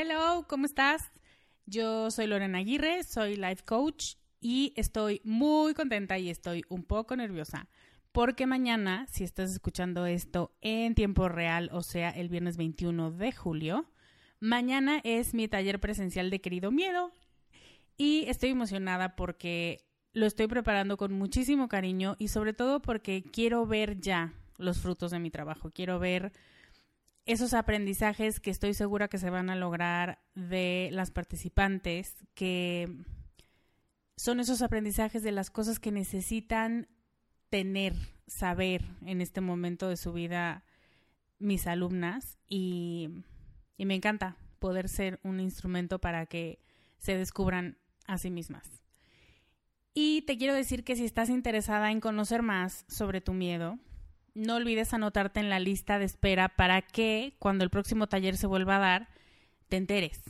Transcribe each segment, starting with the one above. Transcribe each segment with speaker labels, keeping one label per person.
Speaker 1: Hello, ¿cómo estás? Yo soy Lorena Aguirre, soy life coach y estoy muy contenta y estoy un poco nerviosa porque mañana, si estás escuchando esto en tiempo real, o sea, el viernes 21 de julio, mañana es mi taller presencial de Querido Miedo y estoy emocionada porque lo estoy preparando con muchísimo cariño y sobre todo porque quiero ver ya los frutos de mi trabajo, quiero ver esos aprendizajes que estoy segura que se van a lograr de las participantes, que son esos aprendizajes de las cosas que necesitan tener, saber en este momento de su vida mis alumnas y, y me encanta poder ser un instrumento para que se descubran a sí mismas. Y te quiero decir que si estás interesada en conocer más sobre tu miedo, no olvides anotarte en la lista de espera para que cuando el próximo taller se vuelva a dar, te enteres.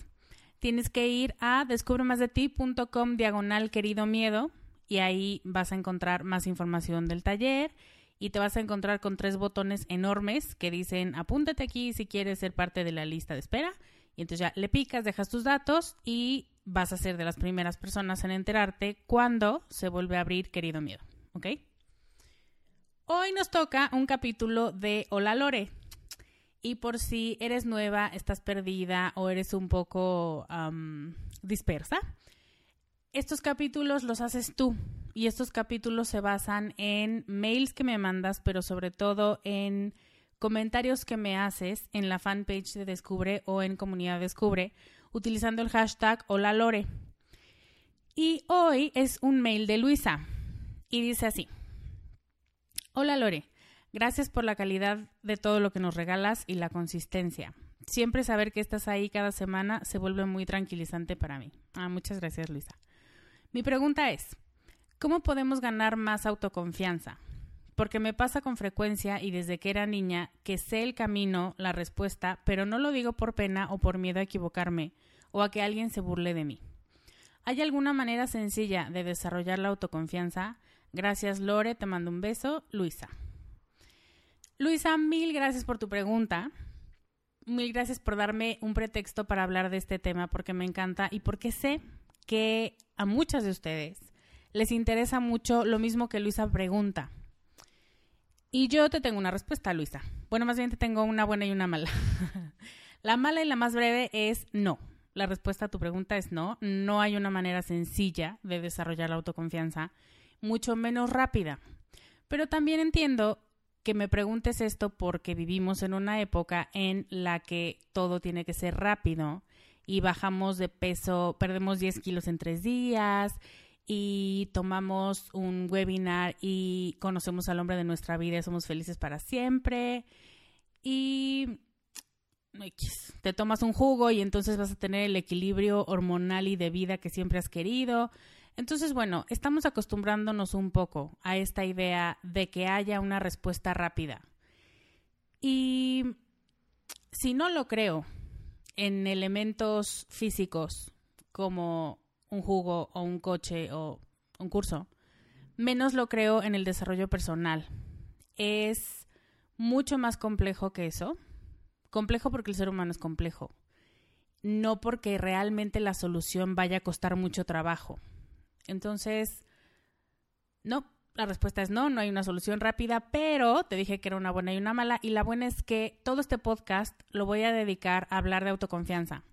Speaker 1: Tienes que ir a descubremasdeti.com diagonal querido miedo y ahí vas a encontrar más información del taller y te vas a encontrar con tres botones enormes que dicen apúntate aquí si quieres ser parte de la lista de espera y entonces ya le picas, dejas tus datos y vas a ser de las primeras personas en enterarte cuando se vuelve a abrir querido miedo, ¿ok? Hoy nos toca un capítulo de Hola Lore. Y por si eres nueva, estás perdida o eres un poco dispersa, estos capítulos los haces tú. Y estos capítulos se basan en mails que me mandas, pero sobre todo en comentarios que me haces en la fanpage de Descubre o en Comunidad Descubre, utilizando el hashtag Hola Lore. Y hoy es un mail de Luisa. Y dice así. Hola Lore, gracias por la calidad de todo lo que nos regalas y la consistencia. Siempre saber que estás ahí cada semana se vuelve muy tranquilizante para mí. Ah, muchas gracias Luisa. Mi pregunta es, ¿Cómo podemos ganar más autoconfianza? Porque me pasa con frecuencia y desde que era niña que sé el camino, la respuesta, pero no lo digo por pena o por miedo a equivocarme o a que alguien se burle de mí. ¿Hay alguna manera sencilla de desarrollar la autoconfianza? Gracias Lore, te mando un beso. Luisa. Luisa, mil gracias por tu pregunta. Mil gracias por darme un pretexto para hablar de este tema porque me encanta y porque sé que a muchas de ustedes les interesa mucho lo mismo que Luisa pregunta. Y yo te tengo una respuesta, Luisa. Bueno, más bien te tengo una buena y una mala. la mala y la más breve es no. La respuesta a tu pregunta es no. No hay una manera sencilla de desarrollar la autoconfianza, mucho menos rápida. Pero también entiendo que me preguntes esto porque vivimos en una época en la que todo tiene que ser rápido y bajamos de peso, perdemos 10 kilos en tres días y tomamos un webinar y conocemos al hombre de nuestra vida y somos felices para siempre. Y te tomas un jugo y entonces vas a tener el equilibrio hormonal y de vida que siempre has querido. Entonces, bueno, estamos acostumbrándonos un poco a esta idea de que haya una respuesta rápida. Y si no lo creo en elementos físicos como un jugo o un coche o un curso, menos lo creo en el desarrollo personal. Es mucho más complejo que eso. Complejo porque el ser humano es complejo. No porque realmente la solución vaya a costar mucho trabajo. Entonces, no, la respuesta es no, no hay una solución rápida, pero te dije que era una buena y una mala. Y la buena es que todo este podcast lo voy a dedicar a hablar de autoconfianza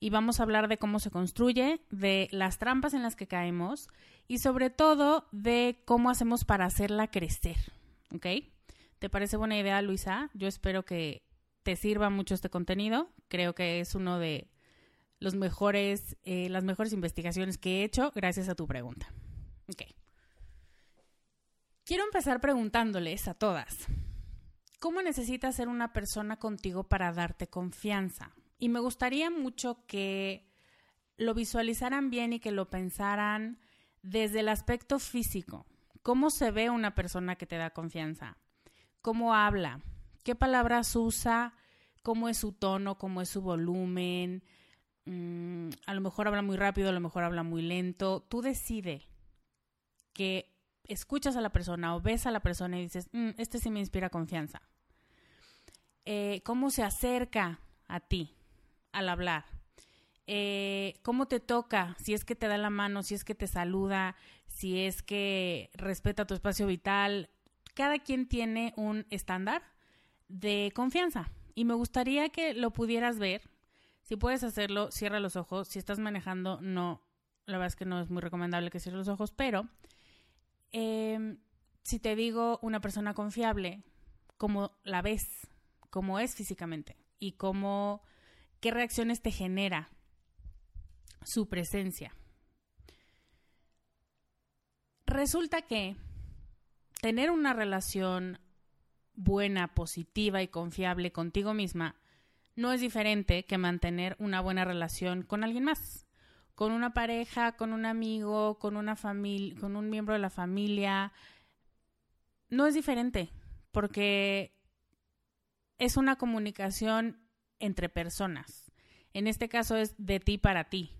Speaker 1: y vamos a hablar de cómo se construye, de las trampas en las que caemos y sobre todo de cómo hacemos para hacerla crecer. ¿Ok? ¿Te parece buena idea, Luisa? Yo espero que te sirva mucho este contenido. Creo que es uno de mejores, eh, las mejores investigaciones que he hecho gracias a tu pregunta. Ok. Quiero empezar preguntándoles a todas, ¿cómo necesitas ser una persona contigo para darte confianza? Y me gustaría mucho que lo visualizaran bien y que lo pensaran desde el aspecto físico. ¿Cómo se ve una persona que te da confianza? ¿Cómo habla? ¿Qué palabras usa? ¿Cómo es su tono? ¿Cómo es su volumen? Mm, a lo mejor habla muy rápido, a lo mejor habla muy lento. Tú decide que escuchas a la persona o ves a la persona y dices, mm, este sí me inspira confianza. Eh, ¿Cómo se acerca a ti? al hablar. Eh, cómo te toca, si es que te da la mano, si es que te saluda, si es que respeta tu espacio vital. Cada quien tiene un estándar de confianza y me gustaría que lo pudieras ver. Si puedes hacerlo, cierra los ojos. Si estás manejando, no, la verdad es que no es muy recomendable que cierres los ojos, pero em, si te digo una persona confiable, como la ves, como es físicamente y cómo ¿Qué reacciones te genera su presencia? Resulta que tener una relación buena, positiva y confiable contigo misma no es diferente que mantener una buena relación con alguien más, con una pareja, con un amigo, con una familia, con un miembro de la familia. No es diferente, porque es una comunicación entre personas. En este caso es de ti para ti.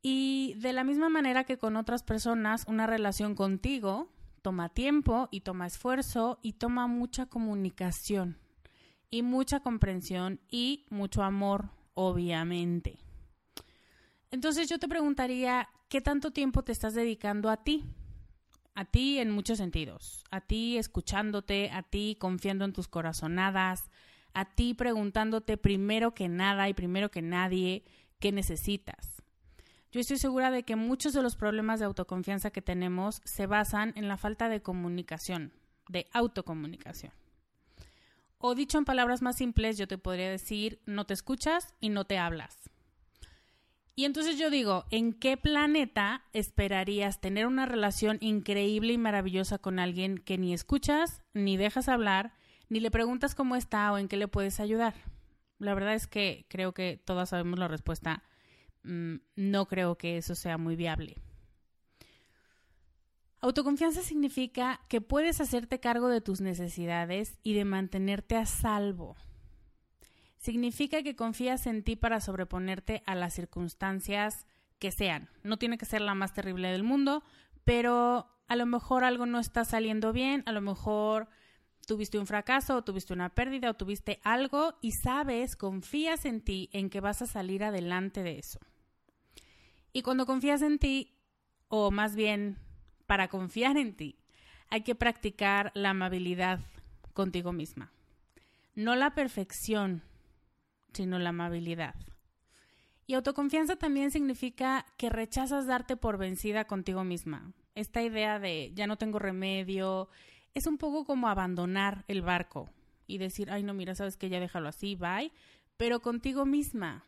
Speaker 1: Y de la misma manera que con otras personas, una relación contigo toma tiempo y toma esfuerzo y toma mucha comunicación y mucha comprensión y mucho amor, obviamente. Entonces yo te preguntaría, ¿qué tanto tiempo te estás dedicando a ti? A ti en muchos sentidos, a ti escuchándote, a ti confiando en tus corazonadas, a ti preguntándote primero que nada y primero que nadie qué necesitas. Yo estoy segura de que muchos de los problemas de autoconfianza que tenemos se basan en la falta de comunicación, de autocomunicación. O dicho en palabras más simples, yo te podría decir, no te escuchas y no te hablas. Y entonces yo digo, ¿en qué planeta esperarías tener una relación increíble y maravillosa con alguien que ni escuchas, ni dejas hablar, ni le preguntas cómo está o en qué le puedes ayudar. La verdad es que creo que todas sabemos la respuesta. Mm, no creo que eso sea muy viable. Autoconfianza significa que puedes hacerte cargo de tus necesidades y de mantenerte a salvo. Significa que confías en ti para sobreponerte a las circunstancias que sean. No tiene que ser la más terrible del mundo, pero a lo mejor algo no está saliendo bien, a lo mejor tuviste un fracaso o tuviste una pérdida o tuviste algo y sabes, confías en ti en que vas a salir adelante de eso. Y cuando confías en ti, o más bien para confiar en ti, hay que practicar la amabilidad contigo misma. No la perfección, sino la amabilidad. Y autoconfianza también significa que rechazas darte por vencida contigo misma. Esta idea de ya no tengo remedio, es un poco como abandonar el barco y decir, ay no, mira, sabes que ya déjalo así, bye, pero contigo misma.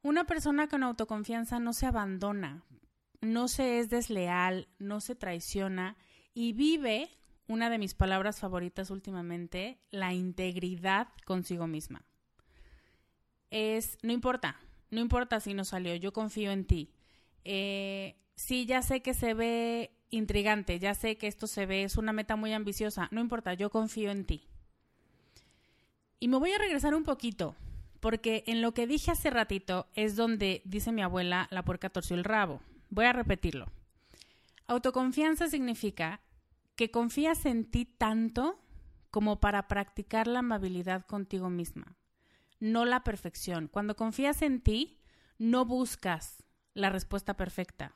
Speaker 1: Una persona con autoconfianza no se abandona, no se es desleal, no se traiciona y vive, una de mis palabras favoritas últimamente, la integridad consigo misma. Es, no importa, no importa si no salió, yo confío en ti. Eh, sí, ya sé que se ve intrigante, ya sé que esto se ve, es una meta muy ambiciosa, no importa, yo confío en ti. Y me voy a regresar un poquito, porque en lo que dije hace ratito es donde, dice mi abuela, la puerca torció el rabo. Voy a repetirlo. Autoconfianza significa que confías en ti tanto como para practicar la amabilidad contigo misma, no la perfección. Cuando confías en ti, no buscas la respuesta perfecta,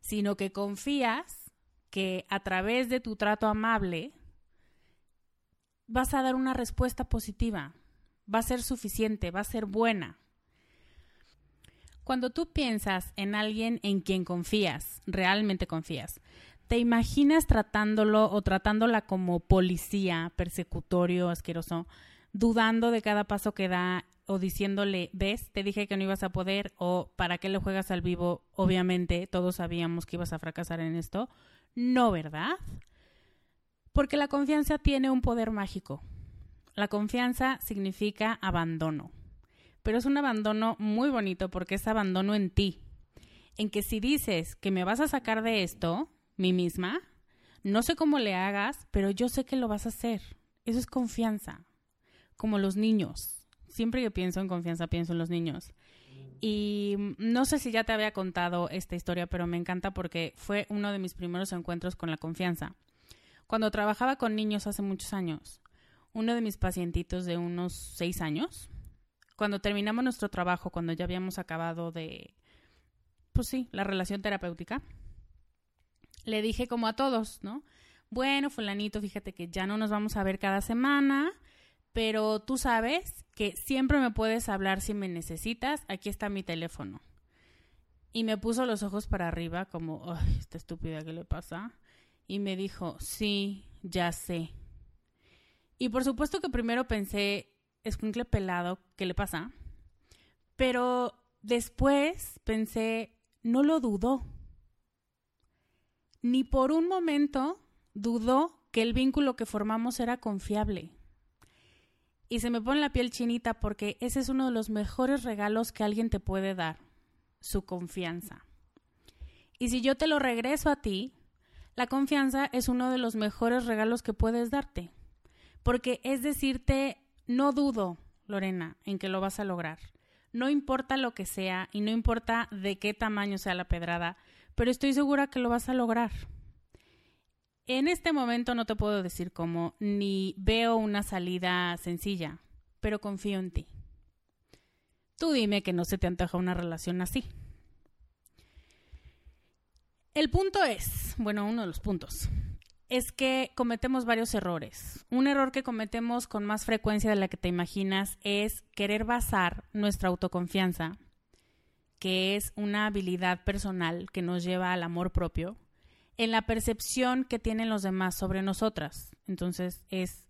Speaker 1: sino que confías que a través de tu trato amable vas a dar una respuesta positiva, va a ser suficiente, va a ser buena. Cuando tú piensas en alguien en quien confías, realmente confías, te imaginas tratándolo o tratándola como policía, persecutorio, asqueroso, dudando de cada paso que da o diciéndole, ves, te dije que no ibas a poder o para qué le juegas al vivo, obviamente todos sabíamos que ibas a fracasar en esto. No, ¿verdad? Porque la confianza tiene un poder mágico. La confianza significa abandono, pero es un abandono muy bonito porque es abandono en ti, en que si dices que me vas a sacar de esto, mí misma, no sé cómo le hagas, pero yo sé que lo vas a hacer. Eso es confianza, como los niños. Siempre que pienso en confianza, pienso en los niños. Y no sé si ya te había contado esta historia, pero me encanta porque fue uno de mis primeros encuentros con la confianza. Cuando trabajaba con niños hace muchos años, uno de mis pacientitos de unos seis años, cuando terminamos nuestro trabajo, cuando ya habíamos acabado de, pues sí, la relación terapéutica, le dije como a todos, ¿no? Bueno, fulanito, fíjate que ya no nos vamos a ver cada semana, pero tú sabes que siempre me puedes hablar si me necesitas, aquí está mi teléfono. Y me puso los ojos para arriba como, ay, esta estúpida, ¿qué le pasa? Y me dijo, sí, ya sé. Y por supuesto que primero pensé, escuincle pelado, ¿qué le pasa? Pero después pensé, no lo dudó. Ni por un momento dudó que el vínculo que formamos era confiable. Y se me pone la piel chinita porque ese es uno de los mejores regalos que alguien te puede dar, su confianza. Y si yo te lo regreso a ti, la confianza es uno de los mejores regalos que puedes darte. Porque es decirte, no dudo, Lorena, en que lo vas a lograr. No importa lo que sea y no importa de qué tamaño sea la pedrada, pero estoy segura que lo vas a lograr. En este momento no te puedo decir cómo, ni veo una salida sencilla, pero confío en ti. Tú dime que no se te antoja una relación así. El punto es, bueno, uno de los puntos, es que cometemos varios errores. Un error que cometemos con más frecuencia de la que te imaginas es querer basar nuestra autoconfianza, que es una habilidad personal que nos lleva al amor propio, en la percepción que tienen los demás sobre nosotras. Entonces es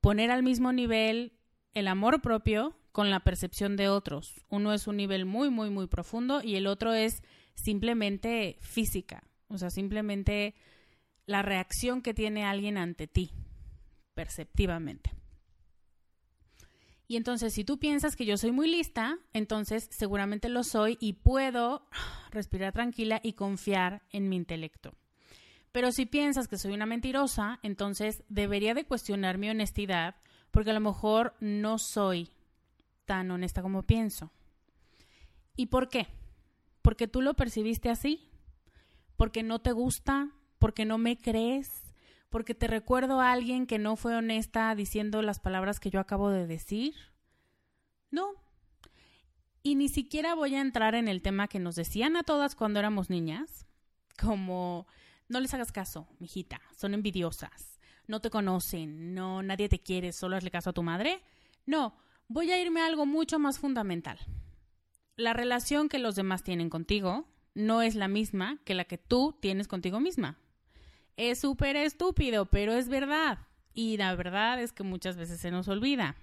Speaker 1: poner al mismo nivel el amor propio con la percepción de otros. Uno es un nivel muy, muy, muy profundo y el otro es simplemente física, o sea, simplemente la reacción que tiene alguien ante ti, perceptivamente. Y entonces, si tú piensas que yo soy muy lista, entonces seguramente lo soy y puedo respirar tranquila y confiar en mi intelecto. Pero si piensas que soy una mentirosa, entonces debería de cuestionar mi honestidad porque a lo mejor no soy tan honesta como pienso. ¿Y por qué? Porque tú lo percibiste así, porque no te gusta, porque no me crees, porque te recuerdo a alguien que no fue honesta diciendo las palabras que yo acabo de decir. No. Y ni siquiera voy a entrar en el tema que nos decían a todas cuando éramos niñas, como no les hagas caso, mijita, son envidiosas, no te conocen, no nadie te quiere, solo hazle caso a tu madre. No, voy a irme a algo mucho más fundamental. La relación que los demás tienen contigo no es la misma que la que tú tienes contigo misma. Es súper estúpido, pero es verdad. Y la verdad es que muchas veces se nos olvida.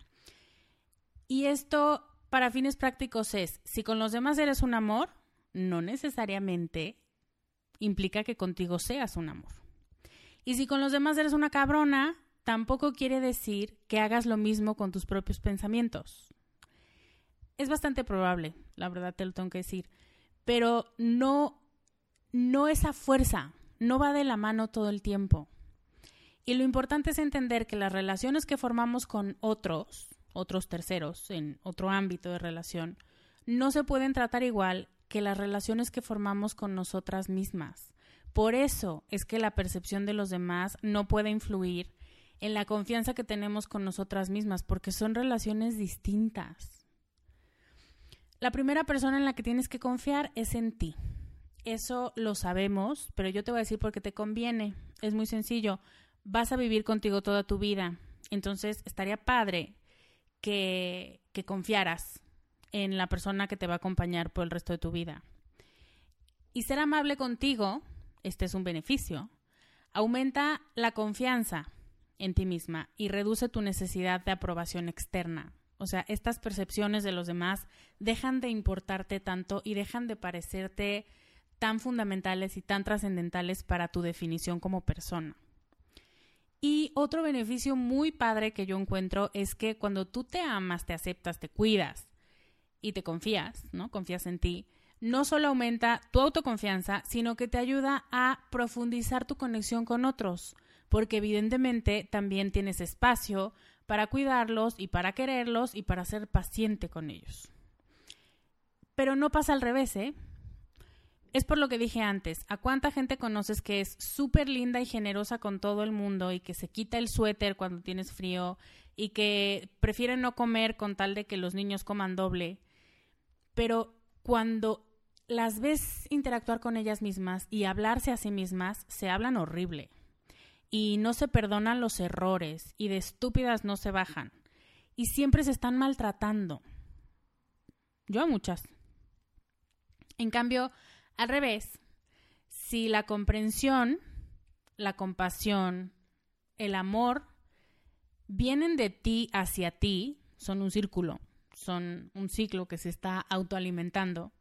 Speaker 1: Y esto, para fines prácticos, es, si con los demás eres un amor, no necesariamente implica que contigo seas un amor. Y si con los demás eres una cabrona, tampoco quiere decir que hagas lo mismo con tus propios pensamientos. Es bastante probable, la verdad te lo tengo que decir, pero no, no esa fuerza, no va de la mano todo el tiempo. Y lo importante es entender que las relaciones que formamos con otros, otros terceros, en otro ámbito de relación, no se pueden tratar igual que las relaciones que formamos con nosotras mismas. Por eso es que la percepción de los demás no puede influir en la confianza que tenemos con nosotras mismas, porque son relaciones distintas. La primera persona en la que tienes que confiar es en ti. Eso lo sabemos, pero yo te voy a decir por qué te conviene. Es muy sencillo. Vas a vivir contigo toda tu vida. Entonces, estaría padre que, que confiaras en la persona que te va a acompañar por el resto de tu vida. Y ser amable contigo este es un beneficio, aumenta la confianza en ti misma y reduce tu necesidad de aprobación externa. O sea, estas percepciones de los demás dejan de importarte tanto y dejan de parecerte tan fundamentales y tan trascendentales para tu definición como persona. Y otro beneficio muy padre que yo encuentro es que cuando tú te amas, te aceptas, te cuidas y te confías, ¿no? Confías en ti, no solo aumenta tu autoconfianza, sino que te ayuda a profundizar tu conexión con otros, porque evidentemente también tienes espacio para cuidarlos y para quererlos y para ser paciente con ellos. Pero no pasa al revés, ¿eh? Es por lo que dije antes, ¿a cuánta gente conoces que es súper linda y generosa con todo el mundo y que se quita el suéter cuando tienes frío y que prefiere no comer con tal de que los niños coman doble? Pero cuando las ves interactuar con ellas mismas y hablarse a sí mismas, se hablan horrible. Y no se perdonan los errores y de estúpidas no se bajan. Y siempre se están maltratando. Yo a muchas. En cambio, al revés, si la comprensión, la compasión, el amor vienen de ti hacia ti, son un círculo, son un ciclo que se está autoalimentando,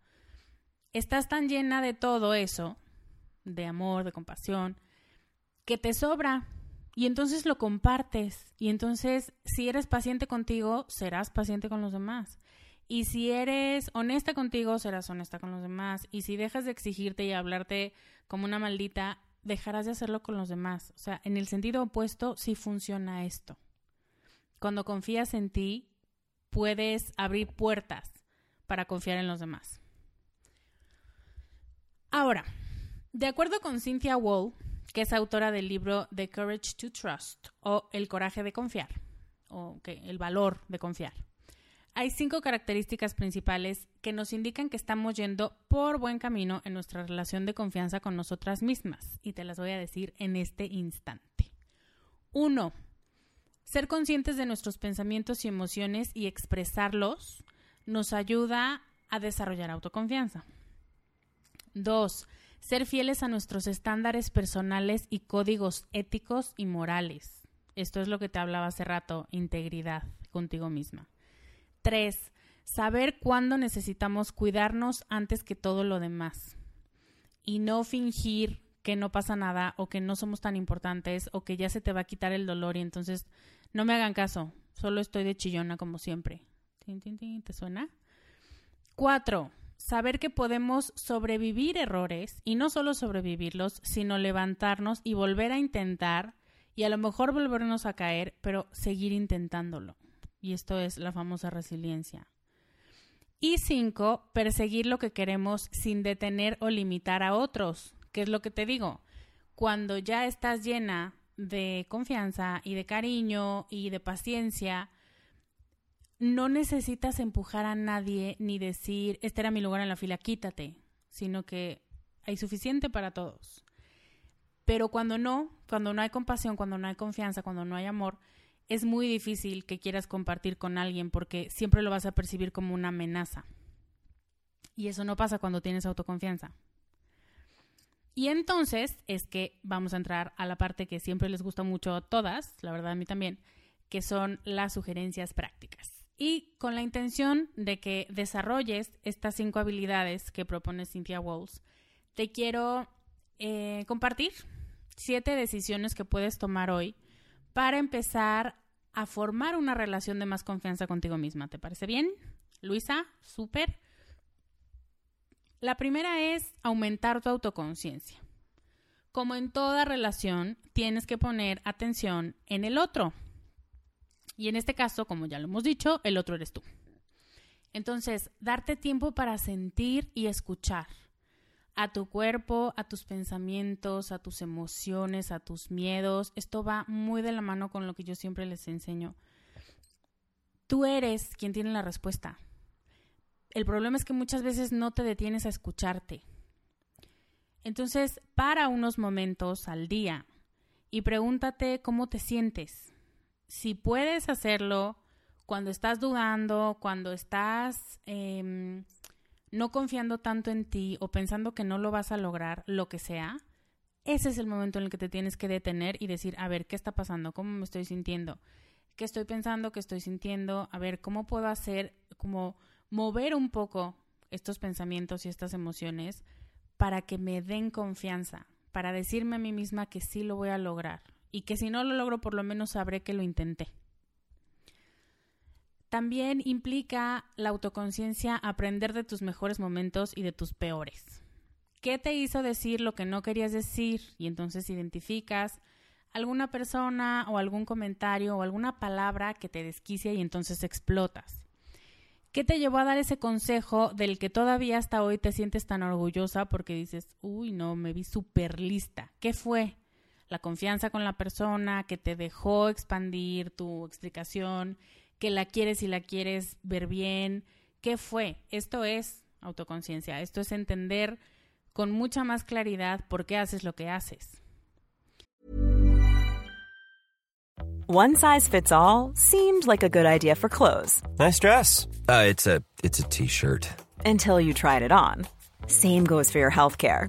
Speaker 1: estás tan llena de todo eso, de amor, de compasión, que te sobra. Y entonces lo compartes. Y entonces si eres paciente contigo, serás paciente con los demás. Y si eres honesta contigo, serás honesta con los demás. Y si dejas de exigirte y hablarte como una maldita, dejarás de hacerlo con los demás. O sea, en el sentido opuesto, sí funciona esto. Cuando confías en ti, puedes abrir puertas para confiar en los demás. Ahora, de acuerdo con Cynthia Wall, que es autora del libro The Courage to Trust o El coraje de confiar, o el valor de confiar, hay cinco características principales que nos indican que estamos yendo por buen camino en nuestra relación de confianza con nosotras mismas, y te las voy a decir en este instante. Uno, ser conscientes de nuestros pensamientos y emociones y expresarlos nos ayuda a desarrollar autoconfianza. Dos, ser fieles a nuestros estándares personales y códigos éticos y morales. Esto es lo que te hablaba hace rato, integridad contigo misma. Tres, saber cuándo necesitamos cuidarnos antes que todo lo demás. Y no fingir que no pasa nada o que no somos tan importantes o que ya se te va a quitar el dolor y entonces no me hagan caso, solo estoy de chillona como siempre. ¿Te suena? Cuatro, saber que podemos sobrevivir errores y no solo sobrevivirlos, sino levantarnos y volver a intentar y a lo mejor volvernos a caer, pero seguir intentándolo. Y esto es la famosa resiliencia. Y cinco, perseguir lo que queremos sin detener o limitar a otros, que es lo que te digo. Cuando ya estás llena de confianza y de cariño y de paciencia, no necesitas empujar a nadie ni decir, este era mi lugar en la fila, quítate, sino que hay suficiente para todos. Pero cuando no, cuando no hay compasión, cuando no hay confianza, cuando no hay amor, es muy difícil que quieras compartir con alguien porque siempre lo vas a percibir como una amenaza. Y eso no pasa cuando tienes autoconfianza. Y entonces es que vamos a entrar a la parte que siempre les gusta mucho a todas, la verdad a mí también, que son las sugerencias prácticas y con la intención de que desarrolles estas cinco habilidades que propone Cynthia Walls, te quiero eh, compartir siete decisiones que puedes tomar hoy para empezar a formar una relación de más confianza contigo misma. ¿Te parece bien? Luisa, súper. La primera es aumentar tu autoconciencia. Como en toda relación, tienes que poner atención en el otro. Y en este caso, como ya lo hemos dicho, el otro eres tú. Entonces, darte tiempo para sentir y escuchar a tu cuerpo, a tus pensamientos, a tus emociones, a tus miedos. Esto va muy de la mano con lo que yo siempre les enseño. Tú eres quien tiene la respuesta. El problema es que muchas veces no te detienes a escucharte. Entonces, para unos momentos al día y pregúntate cómo te sientes si puedes hacerlo cuando estás dudando, cuando estás em, no confiando tanto en ti o pensando que no lo vas a lograr, lo que sea, ese es el momento en el que te tienes que detener y decir, a ver, ¿qué está pasando? ¿Cómo me estoy sintiendo? ¿Qué estoy pensando? ¿Qué estoy sintiendo? A ver, ¿cómo puedo hacer como mover un poco estos pensamientos y estas emociones para que me den confianza, para decirme a mí misma que sí lo voy a lograr, y que si no lo logro por lo menos sabré que lo intenté. También implica la autoconciencia aprender de tus mejores momentos y de tus peores. ¿Qué te hizo decir lo que no querías decir? Y entonces identificas alguna persona o algún comentario o alguna palabra que te desquicia y entonces explotas. ¿Qué te llevó a dar ese consejo del que todavía hasta hoy te sientes tan orgullosa porque dices, uy, no, me vi súper lista? ¿Qué fue? la confianza con la persona, que te dejó expandir tu explicación, que la quieres y la quieres ver bien. ¿Qué fue? Esto es autoconciencia, esto es entender con mucha más claridad por qué haces lo que haces.
Speaker 2: One size fits all seemed like a good idea for clothes.
Speaker 3: Nice dress. Uh, it's a it's a t-shirt.
Speaker 2: Until you tried it on. Same goes for your healthcare.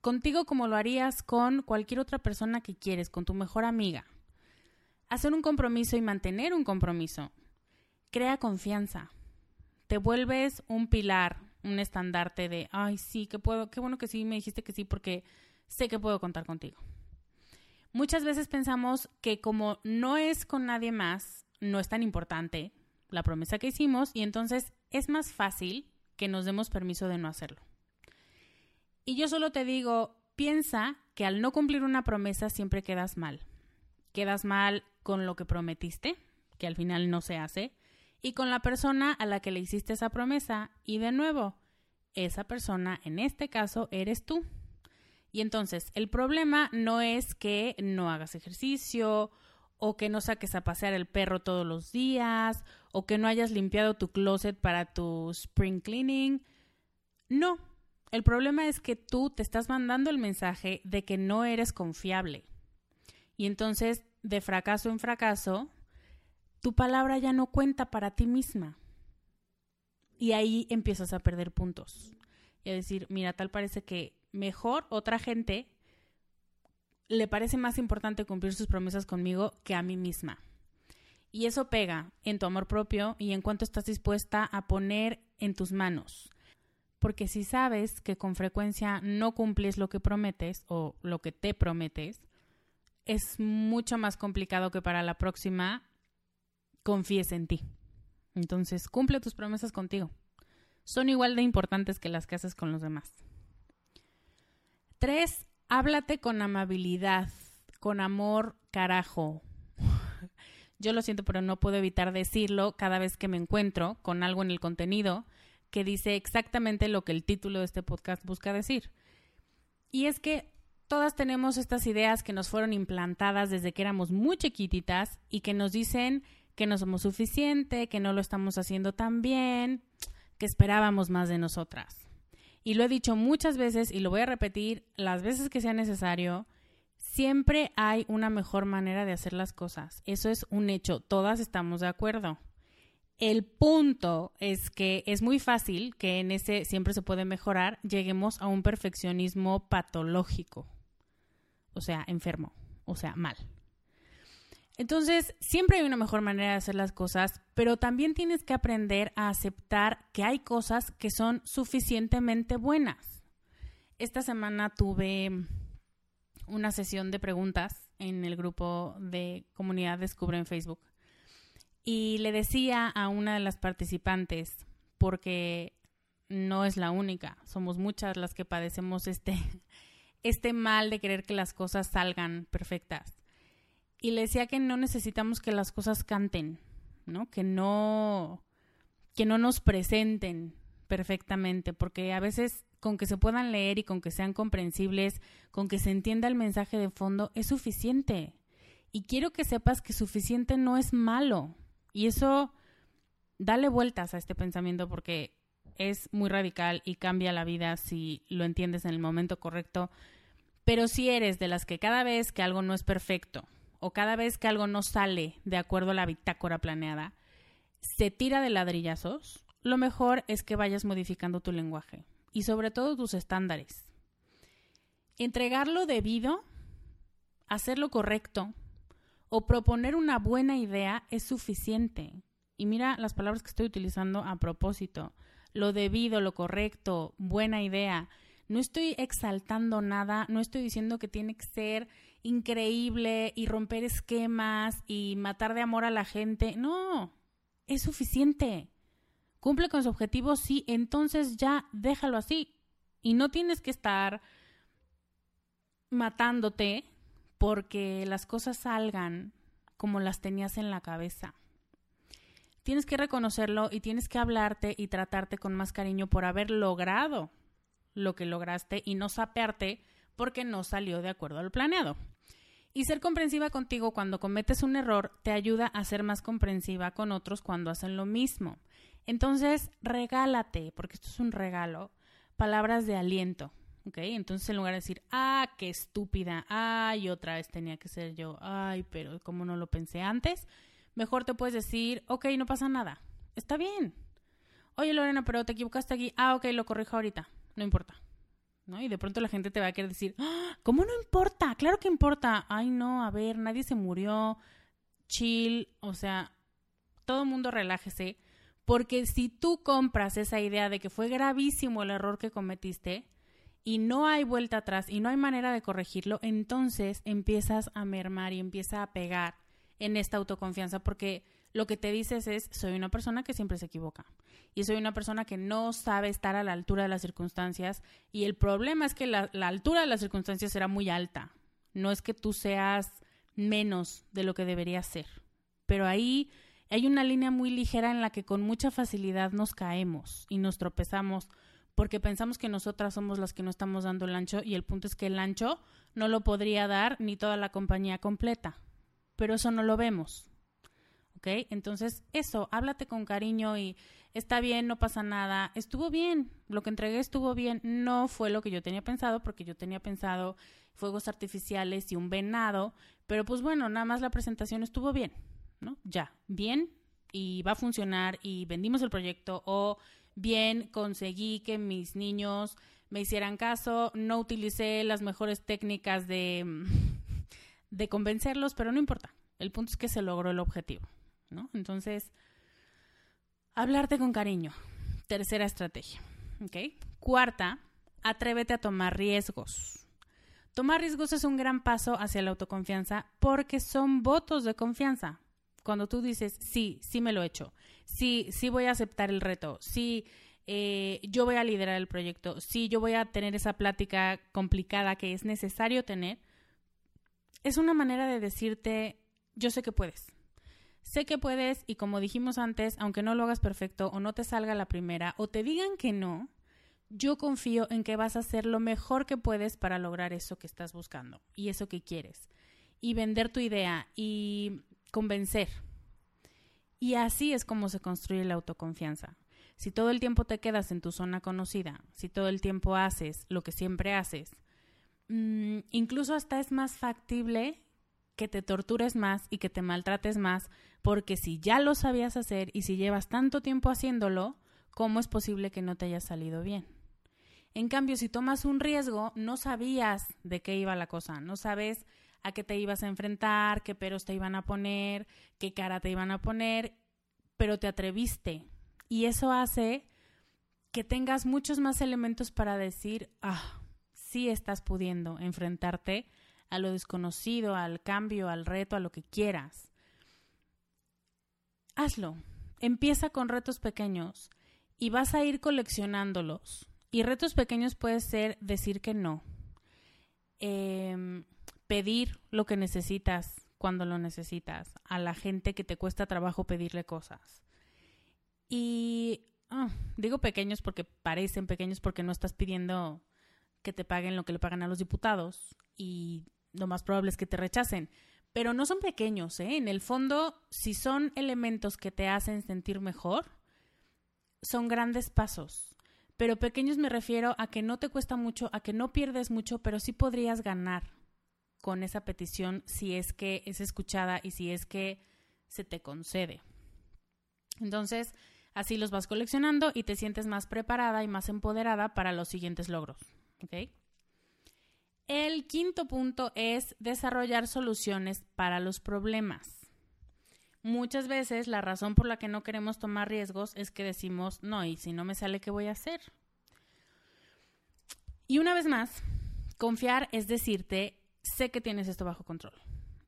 Speaker 1: Contigo como lo harías con cualquier otra persona que quieres, con tu mejor amiga. Hacer un compromiso y mantener un compromiso crea confianza. Te vuelves un pilar, un estandarte de, ay, sí, que puedo, qué bueno que sí me dijiste que sí porque sé que puedo contar contigo. Muchas veces pensamos que como no es con nadie más, no es tan importante la promesa que hicimos y entonces es más fácil que nos demos permiso de no hacerlo. Y yo solo te digo, piensa que al no cumplir una promesa siempre quedas mal. Quedas mal con lo que prometiste, que al final no se hace, y con la persona a la que le hiciste esa promesa. Y de nuevo, esa persona, en este caso, eres tú. Y entonces, el problema no es que no hagas ejercicio, o que no saques a pasear el perro todos los días, o que no hayas limpiado tu closet para tu spring cleaning. No, el problema es que tú te estás mandando el mensaje de que no eres confiable. Y entonces, de fracaso en fracaso, tu palabra ya no cuenta para ti misma. Y ahí empiezas a perder puntos. y a decir, mira, tal parece que mejor otra gente le parece más importante cumplir sus promesas conmigo que a mí misma. Y eso pega en tu amor propio y en cuanto estás dispuesta a poner en tus manos. Porque si sabes que con frecuencia no cumples lo que prometes o lo que te prometes, es mucho más complicado que para la próxima confíes en ti. Entonces, cumple tus promesas contigo. Son igual de importantes que las que haces con los demás. Tres, háblate con amabilidad, con amor, carajo. Yo lo siento, pero no puedo evitar decirlo cada vez que me encuentro con algo en el contenido que dice exactamente lo que el título de este podcast busca decir. Y es que todas tenemos estas ideas que nos fueron implantadas desde que éramos muy chiquititas y que nos dicen que no somos suficiente, que no lo estamos haciendo tan bien, que esperábamos más de nosotras. Y lo he dicho muchas veces y lo voy a repetir las veces que sea necesario. Siempre hay una mejor manera de hacer las cosas. Eso es un hecho. Todas estamos de acuerdo. El punto es que es muy fácil que en ese siempre se puede mejorar, lleguemos a un perfeccionismo patológico. O sea, enfermo. O sea, mal. Entonces, siempre hay una mejor manera de hacer las cosas, pero también tienes que aprender a aceptar que hay cosas que son suficientemente buenas. Esta semana tuve una sesión de preguntas en el grupo de comunidad Descubre en Facebook y le decía a una de las participantes, porque no es la única, somos muchas las que padecemos este, este mal de querer que las cosas salgan perfectas y le decía que no necesitamos que las cosas canten, ¿no? Que no que no nos presenten perfectamente, porque a veces con que se puedan leer y con que sean comprensibles, con que se entienda el mensaje de fondo, es suficiente. Y quiero que sepas que suficiente no es malo. Y eso, dale vueltas a este pensamiento porque es muy radical y cambia la vida si lo entiendes en el momento correcto. Pero si eres de las que cada vez que algo no es perfecto, o cada vez que algo no sale de acuerdo a la bitácora planeada, se tira de ladrillazos, lo mejor es que vayas modificando tu lenguaje y sobre todo tus estándares. Entregarlo debido, hacerlo correcto o proponer una buena idea es suficiente. Y mira las palabras que estoy utilizando a propósito. Lo debido, lo correcto, buena idea. No estoy exaltando nada, no estoy diciendo que tiene que ser increíble y romper esquemas y matar de amor a la gente. No, es suficiente. Cumple con su objetivo, sí, entonces ya déjalo así. Y no tienes que estar matándote porque las cosas salgan como las tenías en la cabeza. Tienes que reconocerlo y tienes que hablarte y tratarte con más cariño por haber logrado lo que lograste y no sapearte porque no salió de acuerdo al planeado. Y ser comprensiva contigo cuando cometes un error te ayuda a ser más comprensiva con otros cuando hacen lo mismo. Entonces, regálate, porque esto es un regalo, palabras de aliento. ¿Ok? Entonces, en lugar de decir, ah, qué estúpida, ay, otra vez tenía que ser yo, ay, pero como no lo pensé antes, mejor te puedes decir, ok, no pasa nada, está bien. Oye, Lorena, pero te equivocaste aquí, ah, ok, lo corrijo ahorita, no importa. ¿no? Y de pronto la gente te va a querer decir, ¡Ah! ¿cómo no importa? Claro que importa. Ay, no, a ver, nadie se murió. Chill, o sea, todo el mundo relájese. Porque si tú compras esa idea de que fue gravísimo el error que cometiste y no hay vuelta atrás y no hay manera de corregirlo, entonces empiezas a mermar y empieza a pegar en esta autoconfianza porque lo que te dices es, soy una persona que siempre se equivoca y soy una persona que no sabe estar a la altura de las circunstancias y el problema es que la, altura de las circunstancias será muy alta, no es que tú seas menos de lo que deberías ser, pero ahí hay una línea muy ligera en la que con mucha facilidad nos caemos y nos tropezamos porque pensamos que nosotras somos las que no estamos dando el ancho y el punto es que el ancho no lo podría dar ni toda la compañía completa, pero eso no lo vemos. ¿ok? Entonces, eso, háblate con cariño y está bien, no pasa nada, estuvo bien, lo que entregué estuvo bien, no fue lo que yo tenía pensado, porque yo tenía pensado fuegos artificiales y un venado, pero pues bueno, nada más la presentación estuvo bien, ¿no? Ya, bien, y va a funcionar y vendimos el proyecto o bien, conseguí que mis niños me hicieran caso, no utilicé las mejores técnicas de, de convencerlos, pero no importa. El punto es que se logró el objetivo, ¿no? Entonces, hablarte con cariño. Tercera estrategia, ¿ok? Cuarta, atrévete a tomar riesgos. Tomar riesgos es un gran paso hacia la autoconfianza porque son votos de confianza. Cuando tú dices, sí, sí me lo he hecho, sí, sí voy a aceptar el reto, sí, eh, yo voy a liderar el proyecto, sí, yo voy a tener esa plática complicada que es necesario tener, es una manera de decirte, yo sé que puedes. Sé que puedes y como dijimos antes, aunque no lo hagas perfecto o no te salga la primera o te digan que no, yo confío en que vas a hacer lo mejor que puedes para lograr eso que estás buscando y eso que quieres. Y vender tu idea y convencer. Y así es como se construye la autoconfianza. Si todo el tiempo te quedas en tu zona conocida, si todo el tiempo haces lo que siempre haces, mm, incluso hasta es más factible que te tortures más y que te maltrates más, porque si ya lo sabías hacer y si llevas tanto tiempo haciéndolo, ¿cómo es posible que no te haya salido bien? En cambio, si tomas un riesgo, no sabías de qué iba la cosa, no sabes a qué te ibas a enfrentar, qué peros te iban a poner, qué cara te iban a poner, pero te atreviste. Y eso hace que tengas muchos más elementos para decir, ah, sí estás pudiendo enfrentarte a lo desconocido, al cambio, al reto, a lo que quieras. Hazlo. Empieza con retos pequeños y vas a ir coleccionándolos y retos pequeños puede ser decir que no, em, pedir lo que necesitas cuando lo necesitas, a la gente que te cuesta trabajo pedirle cosas. Y ah, digo pequeños porque parecen pequeños porque no estás pidiendo que te paguen lo que le pagan a los diputados y lo más probable es que te rechacen. Pero no son pequeños, ¿eh? En el fondo, si son elementos que te hacen sentir mejor, son grandes pasos pero pequeños me refiero a que no te cuesta mucho, a que no pierdes mucho, pero sí podrías ganar con esa petición si es que es escuchada y si es que se te concede. Entonces, así los vas coleccionando y te sientes más preparada y más empoderada para los siguientes logros. El quinto punto es desarrollar soluciones para los problemas. Muchas veces la razón por la que no queremos tomar riesgos es que decimos, no, y si no me sale, ¿qué voy a hacer? Y una vez más, confiar es decirte, sé que tienes esto bajo control.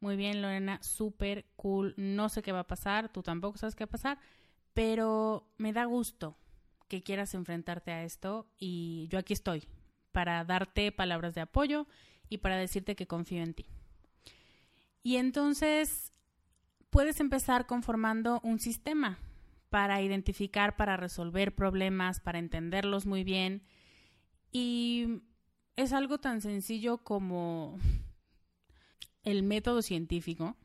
Speaker 1: Muy bien, Lorena, súper cool. No sé qué va a pasar, tú tampoco sabes qué va a pasar, pero me da gusto que quieras enfrentarte a esto y yo aquí estoy para darte palabras de apoyo y para decirte que confío en ti. Y entonces puedes empezar conformando un sistema para identificar, para resolver problemas, para entenderlos muy bien. Y es algo tan sencillo como el método científico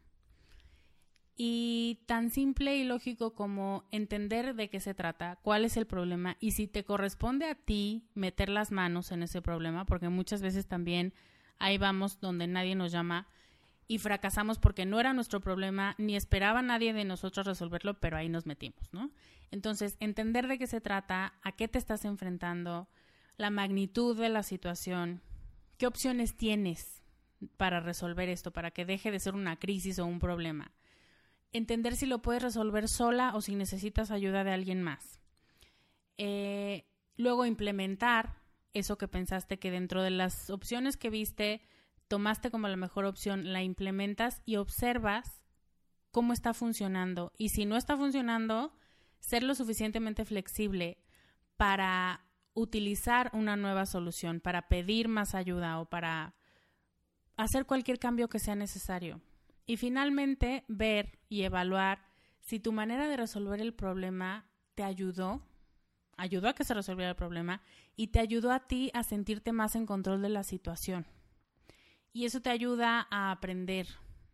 Speaker 1: y tan simple y lógico como entender de qué se trata, cuál es el problema y si te corresponde a ti meter las manos en ese problema, porque muchas veces también ahí vamos donde nadie nos llama y fracasamos porque no era nuestro problema, ni esperaba nadie de nosotros resolverlo, pero ahí nos metimos, ¿no? Entonces, entender de qué se trata, a qué te estás enfrentando, la magnitud de la situación, qué opciones tienes para resolver esto, para que deje de ser una crisis o un problema. Entender si lo puedes resolver sola o si necesitas ayuda de alguien más. Eh, luego implementar eso que pensaste que dentro de las opciones que viste, tomaste como la mejor opción, la implementas y observas cómo está funcionando. Y si no está funcionando, ser lo suficientemente flexible para utilizar una nueva solución, para pedir más ayuda o para hacer cualquier cambio que sea necesario. Y finalmente, ver y evaluar si tu manera de resolver el problema te ayudó, ayudó a que se resolviera el problema y te ayudó a ti a sentirte más en control de la situación. Y eso te ayuda a aprender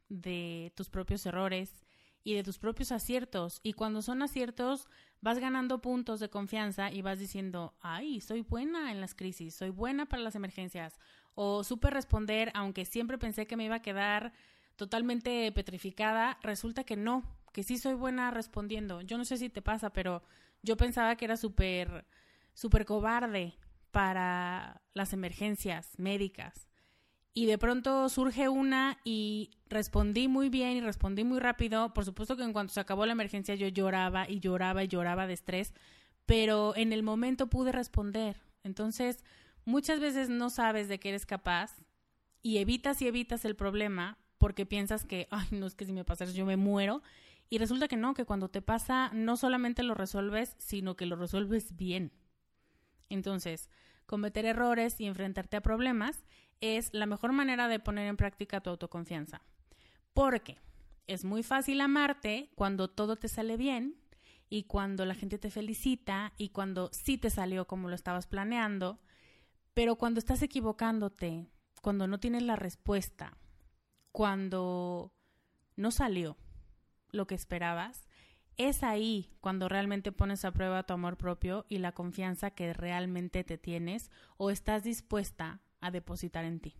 Speaker 1: de tus propios errores y de tus propios aciertos. Y cuando son aciertos, vas ganando puntos de confianza y vas diciendo, ay, soy buena en las crisis, soy buena para las emergencias. O supe responder, aunque siempre pensé que me iba a quedar totalmente petrificada, resulta que no, que sí soy buena respondiendo. Yo no sé si te pasa, pero yo pensaba que era súper, súper cobarde para las emergencias médicas. Y de pronto surge una y respondí muy bien y respondí muy rápido. Por supuesto que en cuanto se acabó la emergencia yo lloraba y lloraba y lloraba de estrés, pero en el momento pude responder. Entonces, muchas veces no sabes de qué eres capaz y evitas y evitas el problema porque piensas que, ay, no es que si me pasa yo me muero. Y resulta que no, que cuando te pasa no solamente lo resuelves, sino que lo resuelves bien. Entonces, cometer errores y enfrentarte a problemas es la mejor manera de poner en práctica tu autoconfianza. Porque es muy fácil amarte cuando todo te sale bien y cuando la gente te felicita y cuando sí te salió como lo estabas planeando, pero cuando estás equivocándote, cuando no tienes la respuesta, cuando no salió lo que esperabas, es ahí cuando realmente pones a prueba tu amor propio y la confianza que realmente te tienes o estás dispuesta a depositar en ti.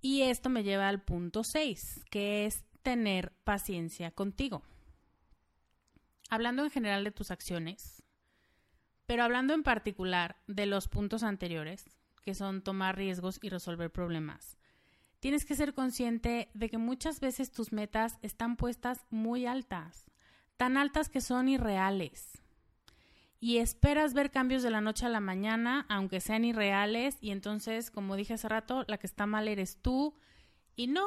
Speaker 1: Y esto me lleva al punto 6, que es tener paciencia contigo. Hablando en general de tus acciones, pero hablando en particular de los puntos anteriores, que son tomar riesgos y resolver problemas tienes que ser consciente de que muchas veces tus metas están puestas muy altas, tan altas que son irreales. Y esperas ver cambios de la noche a la mañana, aunque sean irreales, y entonces, como dije hace rato, la que está mal eres tú. Y no,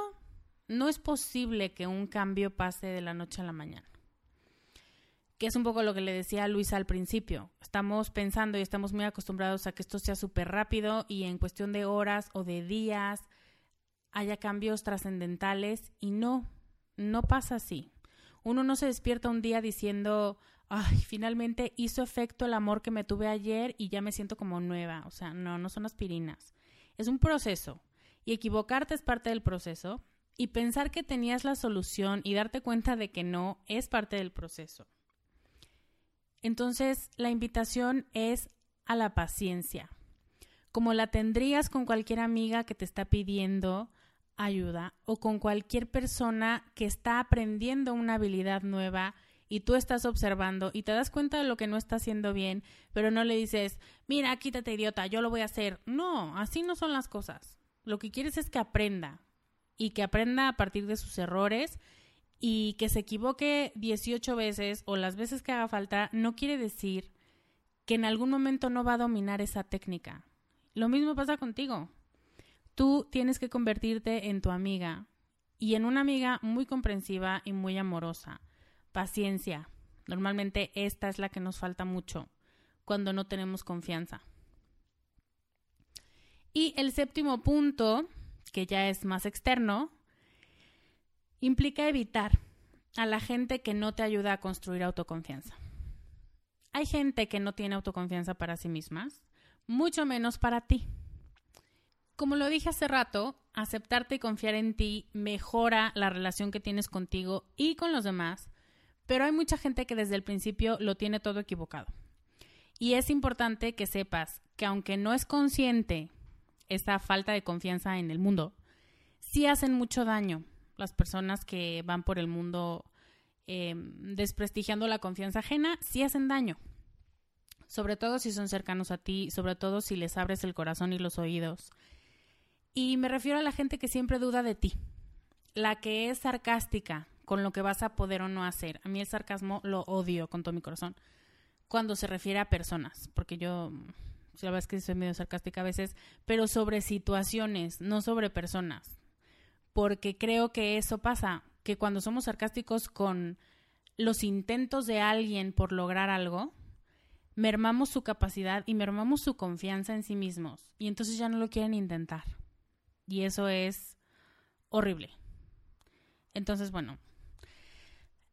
Speaker 1: no es posible que un cambio pase de la noche a la mañana. Que es un poco lo que le decía Luisa al principio. Estamos pensando y estamos muy acostumbrados a que esto sea súper rápido y en cuestión de horas o de días haya cambios trascendentales y no, no pasa así. Uno no se despierta un día diciendo, ay, finalmente hizo efecto el amor que me tuve ayer y ya me siento como nueva. O sea, no, no son aspirinas. Es un proceso. Y equivocarte es parte del proceso. Y pensar que tenías la solución y darte cuenta de que no es parte del proceso. Entonces, la invitación es a la paciencia. Como la tendrías con cualquier amiga que te está pidiendo ayuda o con cualquier persona que está aprendiendo una habilidad nueva y tú estás observando y te das cuenta de lo que no está haciendo bien, pero no le dices, mira, quítate idiota, yo lo voy a hacer. No, así no son las cosas. Lo que quieres es que aprenda y que aprenda a partir de sus errores y que se equivoque 18 veces o las veces que haga falta, no quiere decir que en algún momento no va a dominar esa técnica. Lo mismo pasa contigo. Tú tienes que convertirte en tu amiga y en una amiga muy comprensiva y muy amorosa. Paciencia. Normalmente esta es la que nos falta mucho cuando no tenemos confianza. Y el séptimo punto, que ya es más externo, implica evitar a la gente que no te ayuda a construir autoconfianza. Hay gente que no tiene autoconfianza para sí mismas, mucho menos para ti. Como lo dije hace rato, aceptarte y confiar en ti mejora la relación que tienes contigo y con los demás, pero hay mucha gente que desde el principio lo tiene todo equivocado. Y es importante que sepas que aunque no es consciente esa falta de confianza en el mundo, sí hacen mucho daño las personas que van por el mundo em, desprestigiando la confianza ajena, sí hacen daño. Sobre todo si son cercanos a ti, sobre todo si les abres el corazón y los oídos y me refiero a la gente que siempre duda de ti, la que es sarcástica con lo que vas a poder o no hacer. A mí el sarcasmo lo odio con todo mi corazón cuando se refiere a personas, porque yo, la verdad es que soy medio sarcástica a veces, pero sobre situaciones, no sobre personas, porque creo que eso pasa, que cuando somos sarcásticos con los intentos de alguien por lograr algo, mermamos su capacidad y mermamos su confianza en sí mismos, y entonces ya no lo quieren intentar. Y eso es horrible. Entonces, bueno.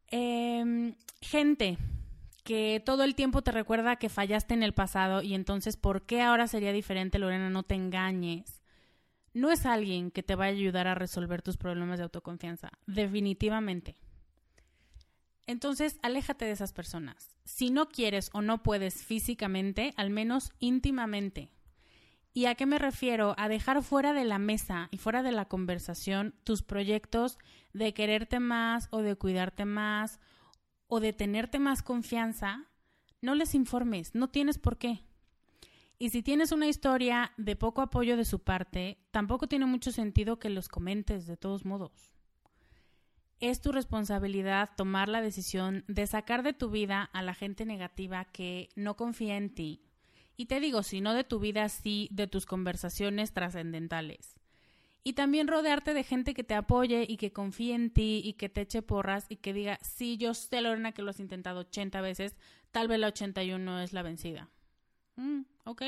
Speaker 1: Em, gente que todo el tiempo te recuerda que fallaste en el pasado y entonces, ¿por qué ahora sería diferente, Lorena? No te engañes. No es alguien que te va a ayudar a resolver tus problemas de autoconfianza. Definitivamente. Entonces, aléjate de esas personas. Si no quieres o no puedes físicamente, al menos íntimamente ¿Y a qué me refiero? A dejar fuera de la mesa y fuera de la conversación tus proyectos de quererte más o de cuidarte más o de tenerte más confianza. No les informes, no tienes por qué. Y si tienes una historia de poco apoyo de su parte, tampoco tiene mucho sentido que los comentes de todos modos. Es tu responsabilidad tomar la decisión de sacar de tu vida a la gente negativa que no confía en ti y te digo, si no de tu vida, sí de tus conversaciones trascendentales. Y también rodearte de gente que te apoye y que confíe en ti y que te eche porras y que diga, sí, yo sé, Lorena, que lo has intentado 80 veces, tal vez la 81 es la vencida. Mm, ok.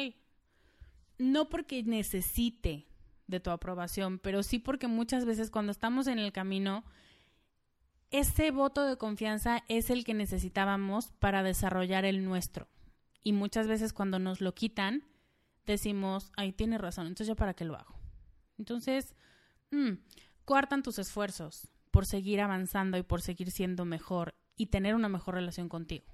Speaker 1: No porque necesite de tu aprobación, pero sí porque muchas veces cuando estamos en el camino, ese voto de confianza es el que necesitábamos para desarrollar el nuestro. Y muchas veces cuando nos lo quitan, decimos, ay, tiene razón, entonces yo para qué lo hago. Entonces, mmm, coartan tus esfuerzos por seguir avanzando y por seguir siendo mejor y tener una mejor relación contigo.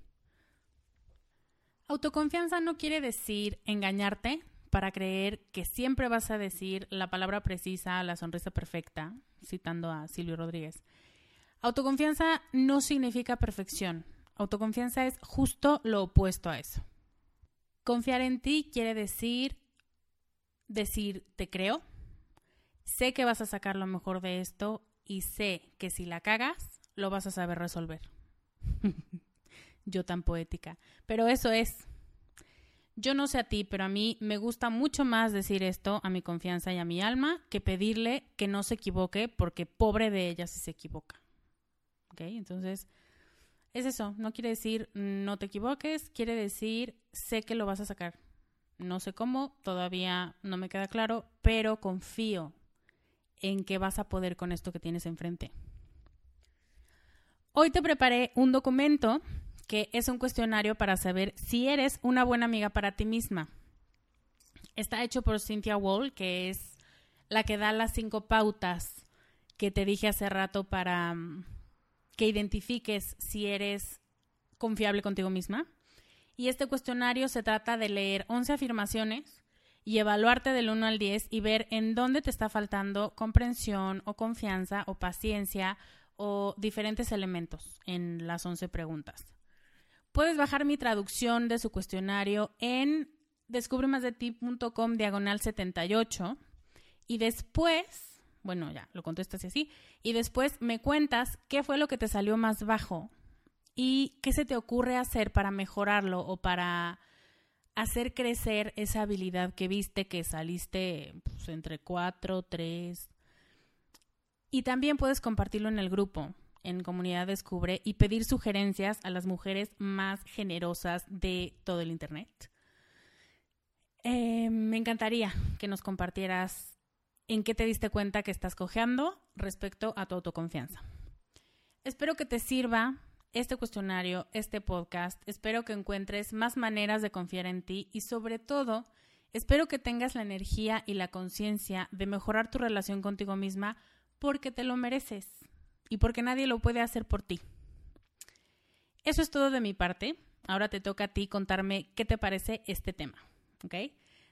Speaker 1: Autoconfianza no quiere decir engañarte para creer que siempre vas a decir la palabra precisa, la sonrisa perfecta, citando a Silvio Rodríguez. Autoconfianza no significa perfección. Autoconfianza es justo lo opuesto a eso. Confiar en ti quiere decir decir te creo, sé que vas a sacar lo mejor de esto y sé que si la cagas lo vas a saber resolver. Yo tan poética, pero eso es. Yo no sé a ti, pero a mí me gusta mucho más decir esto a mi confianza y a mi alma que pedirle que no se equivoque porque pobre de ella si se equivoca. ¿Ok? Entonces, es eso, no quiere decir no te equivoques, quiere decir sé que lo vas a sacar. No sé cómo, todavía no me queda claro, pero confío en que vas a poder con esto que tienes enfrente. Hoy te preparé un documento que es un cuestionario para saber si eres una buena amiga para ti misma. Está hecho por Cynthia Wall, que es la que da las cinco pautas que te dije hace rato para mm, que identifiques si eres confiable contigo misma. Y este cuestionario se trata de leer 11 afirmaciones y evaluarte del 1 al 10 y ver en dónde te está faltando comprensión o confianza o paciencia o diferentes elementos en las 11 preguntas. Puedes bajar mi traducción de su cuestionario en descubremasdeti.com diagonal 78 y después bueno, ya, lo contestas así. Y después me cuentas qué fue lo que te salió más bajo y qué se te ocurre hacer para mejorarlo o para hacer crecer esa habilidad que viste que saliste pues, entre cuatro, tres. Y también puedes compartirlo en el grupo, en Comunidad Descubre, y pedir sugerencias a las mujeres más generosas de todo el Internet. Eh, me encantaría que nos compartieras en qué te diste cuenta que estás cojeando respecto a tu autoconfianza. Espero que te sirva este cuestionario, este podcast. Espero que encuentres más maneras de confiar en ti y sobre todo, espero que tengas la energía y la conciencia de mejorar tu relación contigo misma porque te lo mereces y porque nadie lo puede hacer por ti. Eso es todo de mi parte. Ahora te toca a ti contarme qué te parece este tema. ¿Ok?